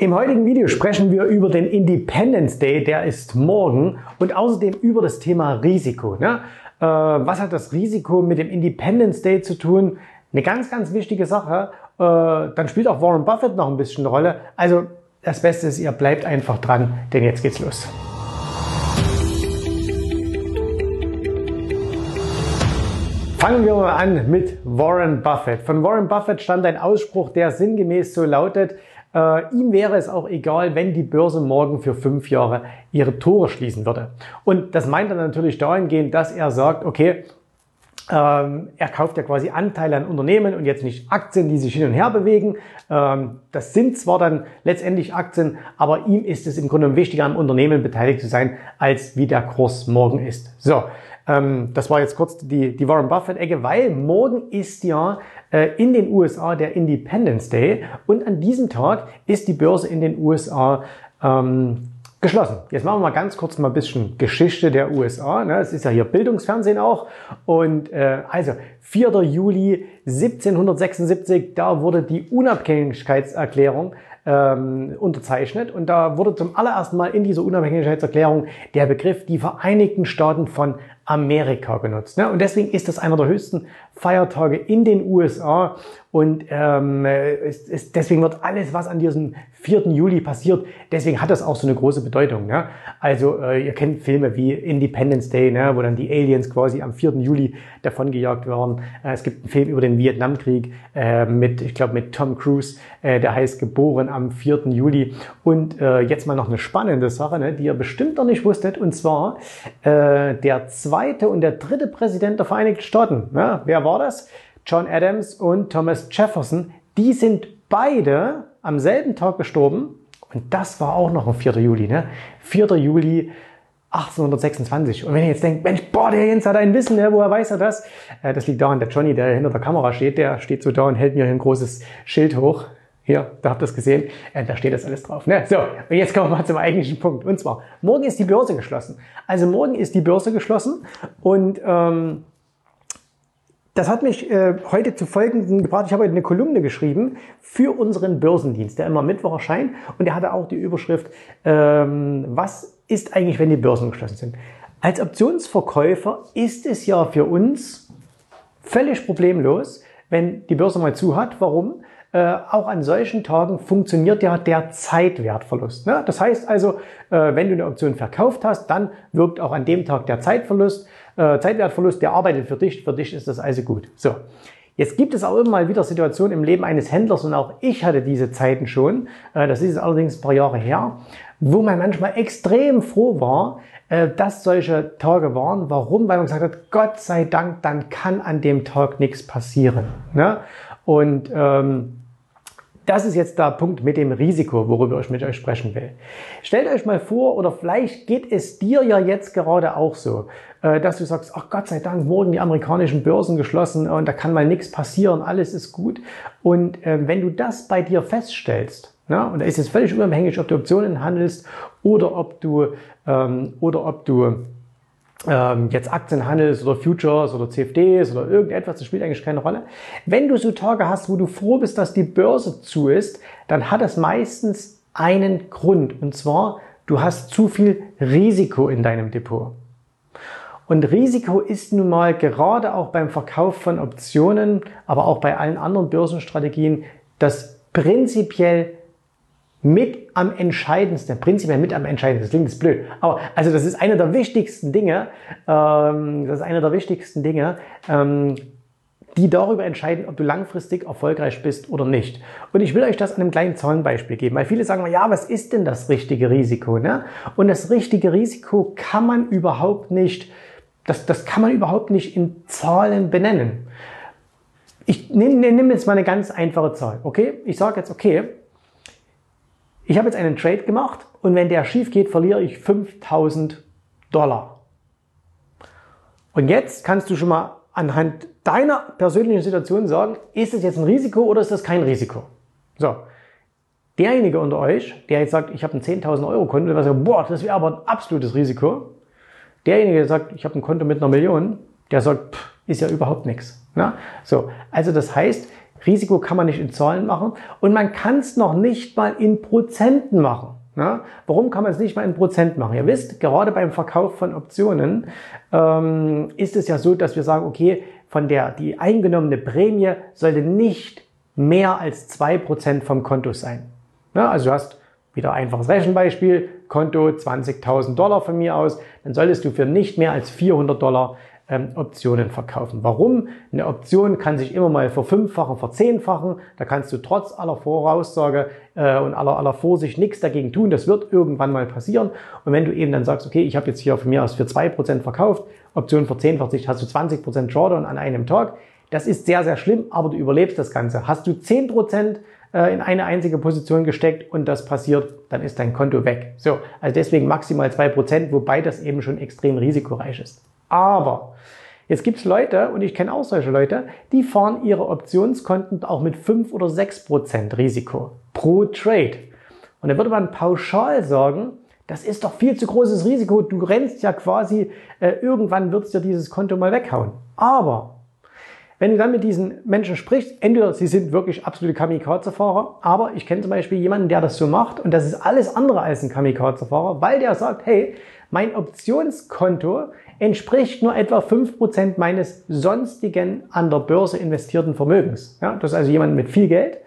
Im heutigen Video sprechen wir über den Independence Day, der ist morgen und außerdem über das Thema Risiko. Ne? Äh, was hat das Risiko mit dem Independence Day zu tun? Eine ganz, ganz wichtige Sache. Äh, dann spielt auch Warren Buffett noch ein bisschen eine Rolle. Also das Beste ist, ihr bleibt einfach dran, denn jetzt geht's los. Fangen wir mal an mit Warren Buffett. Von Warren Buffett stand ein Ausspruch, der sinngemäß so lautet, äh, ihm wäre es auch egal, wenn die Börse morgen für fünf Jahre ihre Tore schließen würde. Und das meint er natürlich dahingehend, dass er sagt, okay, ähm, er kauft ja quasi Anteile an Unternehmen und jetzt nicht Aktien, die sich hin und her bewegen. Ähm, das sind zwar dann letztendlich Aktien, aber ihm ist es im Grunde wichtiger, am Unternehmen beteiligt zu sein, als wie der Kurs morgen ist. So, ähm, das war jetzt kurz die, die Warren Buffett-Ecke, weil morgen ist ja äh, in den USA der Independence Day und an diesem Tag ist die Börse in den USA ähm, geschlossen. Jetzt machen wir mal ganz kurz mal ein bisschen Geschichte der USA. Ne? Es ist ja hier Bildungsfernsehen auch. Und äh, also 4. Juli 1776, da wurde die Unabhängigkeitserklärung ähm, unterzeichnet. Und da wurde zum allerersten Mal in dieser Unabhängigkeitserklärung der Begriff die Vereinigten Staaten von Amerika genutzt. Ne? Und deswegen ist das einer der höchsten Feiertage in den USA. Und ähm, ist, ist, deswegen wird alles, was an diesem 4. Juli passiert, deswegen hat das auch so eine große Bedeutung. Ne? Also äh, ihr kennt Filme wie Independence Day, ne? wo dann die Aliens quasi am 4. Juli davongejagt werden. Äh, es gibt einen Film über den Vietnamkrieg äh, mit, ich glaube, mit Tom Cruise, äh, der heißt Geboren am 4. Juli. Und äh, jetzt mal noch eine spannende Sache, ne? die ihr bestimmt noch nicht wusstet, und zwar äh, der zweite und der dritte Präsident der Vereinigten Staaten. Ne? Wer war das? John Adams und Thomas Jefferson, die sind beide am selben Tag gestorben. Und das war auch noch am 4. Juli, ne? 4. Juli 1826. Und wenn ihr jetzt denkt, Mensch, boah, der Jens hat ein Wissen, ne? woher weiß er das? Äh, das liegt daran, der Johnny, der hinter der Kamera steht, der steht so da und hält mir ein großes Schild hoch. Hier, da habt ihr es gesehen. Äh, da steht das alles drauf. Ne? So, und jetzt kommen wir mal zum eigentlichen Punkt. Und zwar, morgen ist die Börse geschlossen. Also morgen ist die Börse geschlossen und ähm, das hat mich äh, heute zu folgenden gebracht. Ich habe heute eine Kolumne geschrieben für unseren Börsendienst, der immer Mittwoch erscheint. Und der hatte auch die Überschrift, ähm, was ist eigentlich, wenn die Börsen geschlossen sind? Als Optionsverkäufer ist es ja für uns völlig problemlos, wenn die Börse mal zu hat. Warum? Äh, auch an solchen Tagen funktioniert ja der Zeitwertverlust. Ne? Das heißt also, äh, wenn du eine Option verkauft hast, dann wirkt auch an dem Tag der Zeitverlust, äh, Zeitwertverlust, der arbeitet für dich, für dich ist das also gut. So. Jetzt gibt es auch immer mal wieder Situationen im Leben eines Händlers und auch ich hatte diese Zeiten schon, äh, das ist allerdings ein paar Jahre her, wo man manchmal extrem froh war, äh, dass solche Tage waren. Warum? Weil man gesagt hat, Gott sei Dank, dann kann an dem Tag nichts passieren. Ne? Und ähm, das ist jetzt der Punkt mit dem Risiko, worüber ich mit euch sprechen will. Stellt euch mal vor, oder vielleicht geht es dir ja jetzt gerade auch so, äh, dass du sagst, ach Gott sei Dank, morgen die amerikanischen Börsen geschlossen und da kann mal nichts passieren, alles ist gut. Und äh, wenn du das bei dir feststellst, ja, und da ist es völlig unabhängig, ob du Optionen handelst oder ob du, ähm, oder ob du ähm, jetzt Aktienhandels oder Futures oder CFDs oder irgendetwas, das spielt eigentlich keine Rolle. Wenn du so Tage hast, wo du froh bist, dass die Börse zu ist, dann hat es meistens einen Grund. Und zwar, du hast zu viel Risiko in deinem Depot. Und Risiko ist nun mal gerade auch beim Verkauf von Optionen, aber auch bei allen anderen Börsenstrategien das prinzipiell mit am entscheidendsten, prinzipiell mit am entscheidendsten, das klingt jetzt blöd, aber also das ist einer der wichtigsten Dinge, ähm, das ist einer der wichtigsten Dinge, ähm, die darüber entscheiden, ob du langfristig erfolgreich bist oder nicht. Und ich will euch das an einem kleinen Zahlenbeispiel geben, weil viele sagen, ja, was ist denn das richtige Risiko? Ne? Und das richtige Risiko kann man überhaupt nicht, das, das kann man überhaupt nicht in Zahlen benennen. Ich nehme nehm jetzt mal eine ganz einfache Zahl, okay? Ich sage jetzt, okay, ich habe jetzt einen Trade gemacht und wenn der schief geht, verliere ich 5000 Dollar. Und jetzt kannst du schon mal anhand deiner persönlichen Situation sagen, ist es jetzt ein Risiko oder ist das kein Risiko? So. Derjenige unter euch, der jetzt sagt, ich habe ein 10.000 Euro Konto, der sagt, boah, das wäre aber ein absolutes Risiko. Derjenige, der sagt, ich habe ein Konto mit einer Million, der sagt, pff, ist ja überhaupt nichts. Na? So. Also das heißt, Risiko kann man nicht in Zahlen machen und man kann es noch nicht mal in Prozenten machen. Ja, warum kann man es nicht mal in Prozent machen? Ihr wisst, gerade beim Verkauf von Optionen ähm, ist es ja so, dass wir sagen, okay, von der die eingenommene Prämie sollte nicht mehr als zwei Prozent vom Konto sein. Ja, also du hast wieder einfaches Rechenbeispiel, Konto 20.000 Dollar von mir aus, dann solltest du für nicht mehr als 400 Dollar ähm, Optionen verkaufen. Warum? Eine Option kann sich immer mal verfünffachen, verzehnfachen. Da kannst du trotz aller Voraussage äh, und aller, aller Vorsicht nichts dagegen tun. Das wird irgendwann mal passieren. Und wenn du eben dann sagst, okay, ich habe jetzt hier von mir aus für zwei Prozent verkauft, Option verzehnfacht sich, hast du 20% Drawdown an einem Tag. Das ist sehr, sehr schlimm, aber du überlebst das Ganze. Hast du 10% äh, in eine einzige Position gesteckt und das passiert, dann ist dein Konto weg. So, also deswegen maximal zwei Prozent, wobei das eben schon extrem risikoreich ist. Aber jetzt gibt's Leute, und ich kenne auch solche Leute, die fahren ihre Optionskonten auch mit fünf oder sechs Prozent Risiko pro Trade. Und da würde man pauschal sagen, das ist doch viel zu großes Risiko. Du rennst ja quasi, äh, irgendwann wird's dir dieses Konto mal weghauen. Aber wenn du dann mit diesen Menschen sprichst, entweder sie sind wirklich absolute Kamikaze-Fahrer, aber ich kenne zum Beispiel jemanden, der das so macht und das ist alles andere als ein Kamikaze-Fahrer, weil der sagt, hey, mein Optionskonto entspricht nur etwa 5% meines sonstigen an der Börse investierten Vermögens. Ja, das ist also jemand mit viel Geld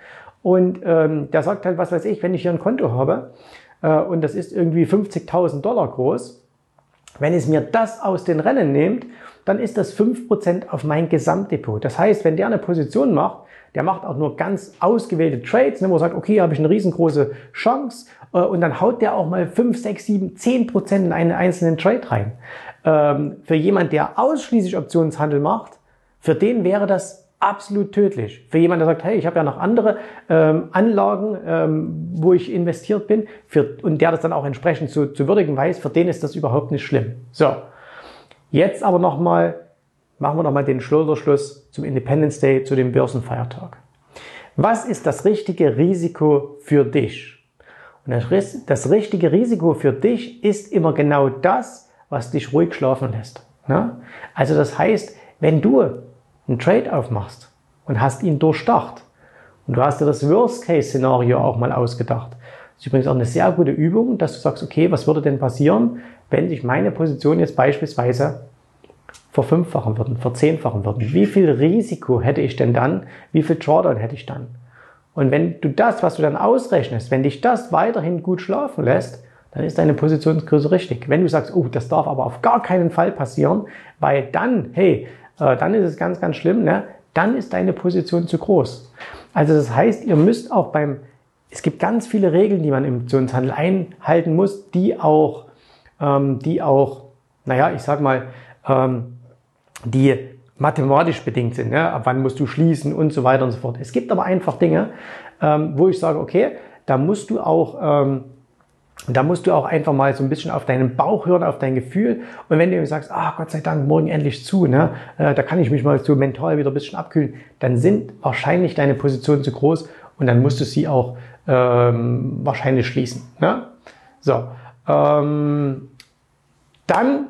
und ähm, der sagt halt, was weiß ich, wenn ich hier ein Konto habe äh, und das ist irgendwie 50.000 Dollar groß, wenn es mir das aus den Rennen nimmt dann ist das 5% auf mein Gesamtdepot. Das heißt, wenn der eine Position macht, der macht auch nur ganz ausgewählte Trades, ne, wo er sagt, okay, habe ich eine riesengroße Chance äh, und dann haut der auch mal 5, 6, 7, 10% in einen einzelnen Trade rein. Ähm, für jemand, der ausschließlich Optionshandel macht, für den wäre das absolut tödlich. Für jemand, der sagt, hey, ich habe ja noch andere ähm, Anlagen, ähm, wo ich investiert bin, für, und der das dann auch entsprechend zu, zu würdigen weiß, für den ist das überhaupt nicht schlimm. So, Jetzt aber nochmal, machen wir nochmal den Schulterschluss zum Independence Day, zu dem Börsenfeiertag. Was ist das richtige Risiko für dich? Und das, das richtige Risiko für dich ist immer genau das, was dich ruhig schlafen lässt. Ne? Also das heißt, wenn du einen Trade aufmachst und hast ihn durchdacht und du hast dir das Worst-Case-Szenario auch mal ausgedacht, das ist übrigens auch eine sehr gute Übung, dass du sagst, okay, was würde denn passieren, wenn sich meine Position jetzt beispielsweise verfünffachen würden, verzehnfachen würden. Wie viel Risiko hätte ich denn dann? Wie viel Drawdown hätte ich dann? Und wenn du das, was du dann ausrechnest, wenn dich das weiterhin gut schlafen lässt, dann ist deine Positionsgröße richtig. Wenn du sagst, oh, das darf aber auf gar keinen Fall passieren, weil dann, hey, dann ist es ganz, ganz schlimm, ne? dann ist deine Position zu groß. Also das heißt, ihr müsst auch beim, es gibt ganz viele Regeln, die man im Optionshandel einhalten muss, die auch ähm, die auch, naja, ich sag mal, ähm, die mathematisch bedingt sind. Ne? Ab wann musst du schließen und so weiter und so fort. Es gibt aber einfach Dinge, ähm, wo ich sage, okay, da musst du auch ähm, da musst du auch einfach mal so ein bisschen auf deinen Bauch hören, auf dein Gefühl. Und wenn du sagst, ah, Gott sei Dank, morgen endlich zu, ne, äh, da kann ich mich mal so mental wieder ein bisschen abkühlen, dann sind wahrscheinlich deine Positionen zu groß und dann musst du sie auch ähm, wahrscheinlich schließen. Ne? So, ähm, dann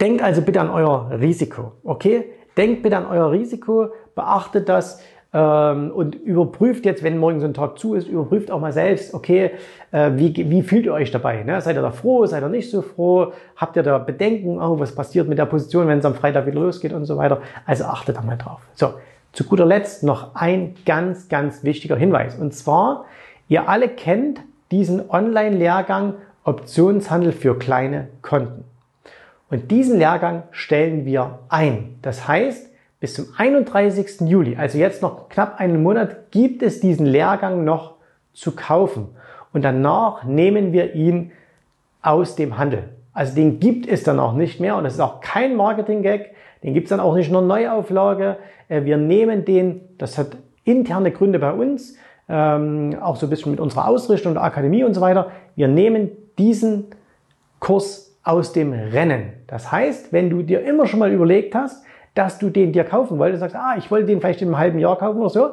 denkt also bitte an euer Risiko, okay? Denkt bitte an euer Risiko, beachtet das und überprüft jetzt, wenn morgen so ein Tag zu ist, überprüft auch mal selbst, okay, äh, wie, wie fühlt ihr euch dabei? Ne? Seid ihr da froh, seid ihr nicht so froh? Habt ihr da Bedenken, oh, was passiert mit der Position, wenn es am Freitag wieder losgeht und so weiter? Also achtet da mal drauf. So, zu guter Letzt noch ein ganz, ganz wichtiger Hinweis. Und zwar, ihr alle kennt diesen Online-Lehrgang Optionshandel für kleine Konten. Und diesen Lehrgang stellen wir ein. Das heißt, bis zum 31. Juli, also jetzt noch knapp einen Monat, gibt es diesen Lehrgang noch zu kaufen. Und danach nehmen wir ihn aus dem Handel. Also den gibt es dann auch nicht mehr und es ist auch kein Marketing-Gag. Den gibt es dann auch nicht nur Neuauflage. Äh, wir nehmen den, das hat interne Gründe bei uns, ähm, auch so ein bisschen mit unserer Ausrichtung der Akademie und so weiter. Wir nehmen diesen Kurs aus dem Rennen. Das heißt, wenn du dir immer schon mal überlegt hast, dass du den dir kaufen wolltest, sagst, ah, ich wollte den vielleicht in einem halben Jahr kaufen oder so,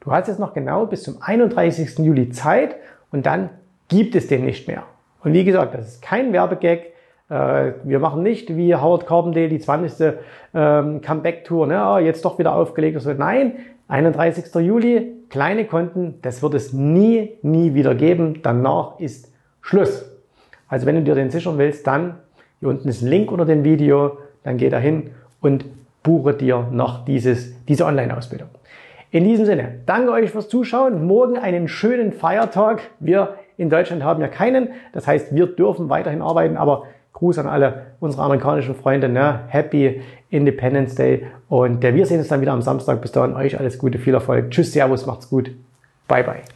du hast jetzt noch genau bis zum 31. Juli Zeit und dann gibt es den nicht mehr. Und wie gesagt, das ist kein Werbegag. Äh, wir machen nicht wie Howard Carpendale die 20. Ähm, Comeback-Tour, ne? Ah, jetzt doch wieder aufgelegt. Nein, 31. Juli, kleine Konten, das wird es nie, nie wieder geben. Danach ist Schluss. Also wenn du dir den sichern willst, dann, hier unten ist ein Link unter dem Video, dann geh da hin und buche dir noch dieses, diese Online-Ausbildung. In diesem Sinne, danke euch fürs Zuschauen. Morgen einen schönen Feiertag. Wir in Deutschland haben ja keinen. Das heißt, wir dürfen weiterhin arbeiten, aber Gruß an alle unsere amerikanischen Freunde. Ne? Happy Independence Day. Und äh, wir sehen uns dann wieder am Samstag. Bis dahin euch alles Gute, viel Erfolg. Tschüss, Servus, macht's gut. Bye, bye.